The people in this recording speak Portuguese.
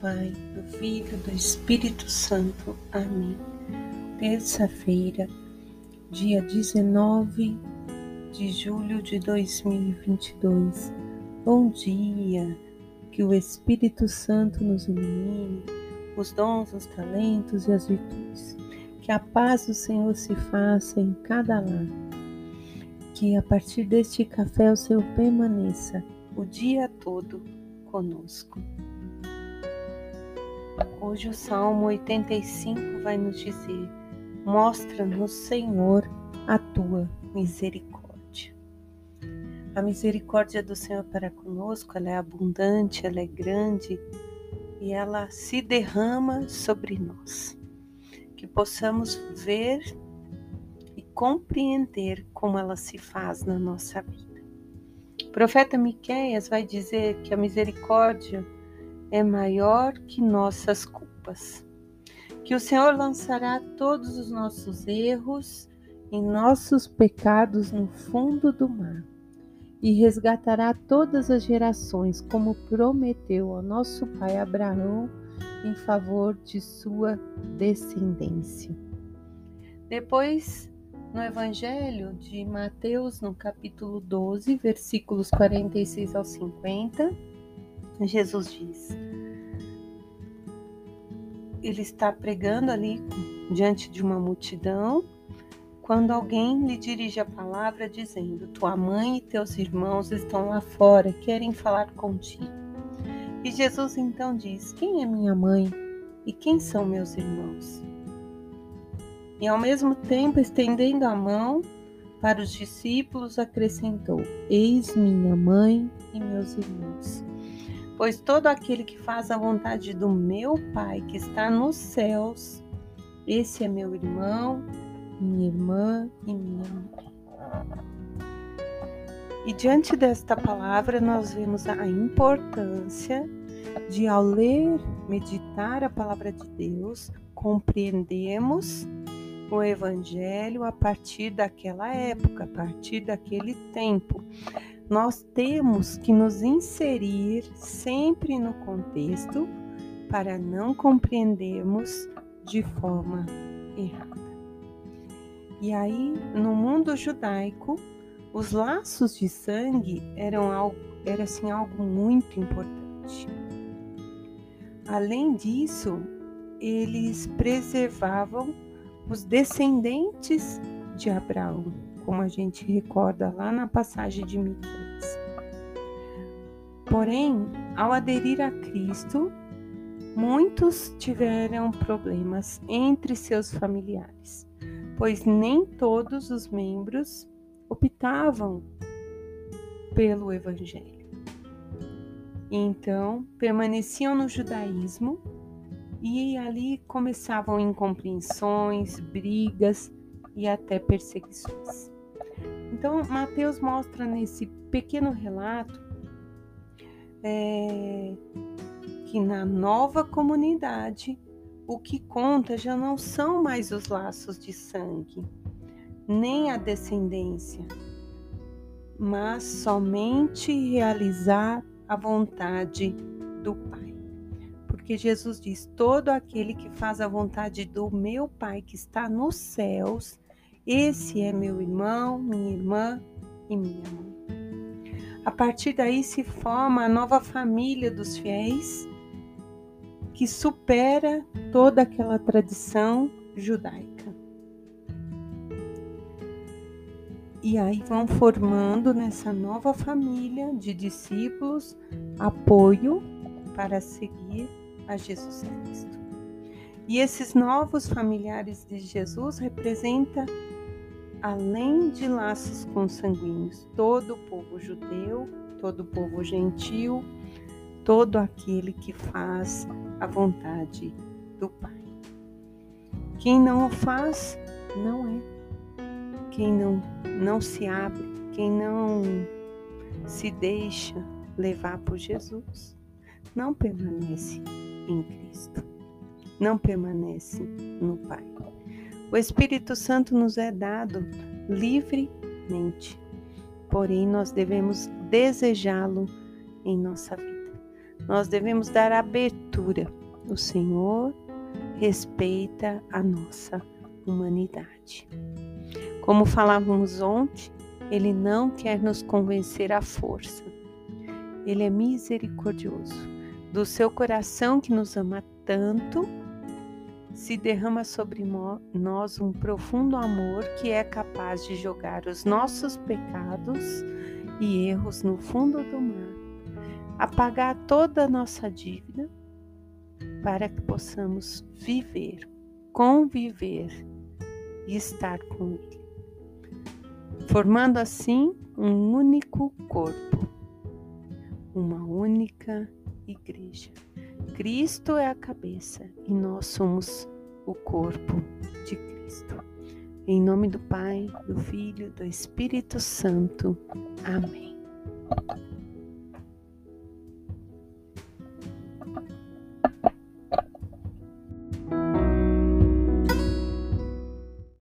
Pai, do Filho, do Espírito Santo. Amém. Terça-feira, dia 19 de julho de 2022. Bom dia, que o Espírito Santo nos ilumine, os dons, os talentos e as virtudes. Que a paz do Senhor se faça em cada lar. Que a partir deste café o Senhor permaneça o dia todo conosco. Hoje o Salmo 85 vai nos dizer: Mostra-nos, Senhor, a tua misericórdia. A misericórdia do Senhor para conosco, ela é abundante, ela é grande e ela se derrama sobre nós. Que possamos ver e compreender como ela se faz na nossa vida. O profeta Miqueias vai dizer que a misericórdia é maior que nossas culpas. Que o Senhor lançará todos os nossos erros e nossos pecados no fundo do mar e resgatará todas as gerações, como prometeu ao nosso pai Abraão, em favor de sua descendência. Depois, no Evangelho de Mateus, no capítulo 12, versículos 46 ao 50, Jesus diz: Ele está pregando ali diante de uma multidão, quando alguém lhe dirige a palavra dizendo: Tua mãe e teus irmãos estão lá fora, querem falar contigo. E Jesus então diz: Quem é minha mãe e quem são meus irmãos? E ao mesmo tempo, estendendo a mão para os discípulos, acrescentou: Eis minha mãe e meus irmãos. Pois todo aquele que faz a vontade do meu Pai que está nos céus, esse é meu irmão, minha irmã e minha mãe. E diante desta palavra, nós vemos a importância de, ao ler, meditar a palavra de Deus, compreendemos o Evangelho a partir daquela época, a partir daquele tempo nós temos que nos inserir sempre no contexto para não compreendermos de forma errada. E aí, no mundo judaico, os laços de sangue eram algo, era assim algo muito importante. Além disso, eles preservavam os descendentes de Abraão como a gente recorda lá na passagem de Miqueias. Porém, ao aderir a Cristo, muitos tiveram problemas entre seus familiares, pois nem todos os membros optavam pelo Evangelho. Então, permaneciam no judaísmo e ali começavam incompreensões, brigas e até perseguições. Então, Mateus mostra nesse pequeno relato é, que na nova comunidade o que conta já não são mais os laços de sangue, nem a descendência, mas somente realizar a vontade do Pai. Porque Jesus diz: todo aquele que faz a vontade do meu Pai que está nos céus, esse é meu irmão, minha irmã e minha mãe. A partir daí se forma a nova família dos fiéis que supera toda aquela tradição judaica. E aí vão formando nessa nova família de discípulos apoio para seguir a Jesus Cristo. E esses novos familiares de Jesus representam além de laços consanguíneos, todo o povo judeu, todo o povo gentil, todo aquele que faz a vontade do Pai. Quem não o faz, não é. Quem não, não se abre, quem não se deixa levar por Jesus, não permanece em Cristo, não permanece no Pai. O Espírito Santo nos é dado livremente, porém nós devemos desejá-lo em nossa vida. nós devemos dar abertura. O Senhor respeita a nossa humanidade. Como falávamos ontem, Ele não quer nos convencer à força. Ele é misericordioso. Do seu coração que nos ama tanto, se derrama sobre nós um profundo amor que é capaz de jogar os nossos pecados e erros no fundo do mar, apagar toda a nossa dívida para que possamos viver, conviver e estar com Ele, formando assim um único corpo, uma única igreja. Cristo é a cabeça e nós somos o corpo de Cristo. Em nome do Pai, do Filho, do Espírito Santo. Amém.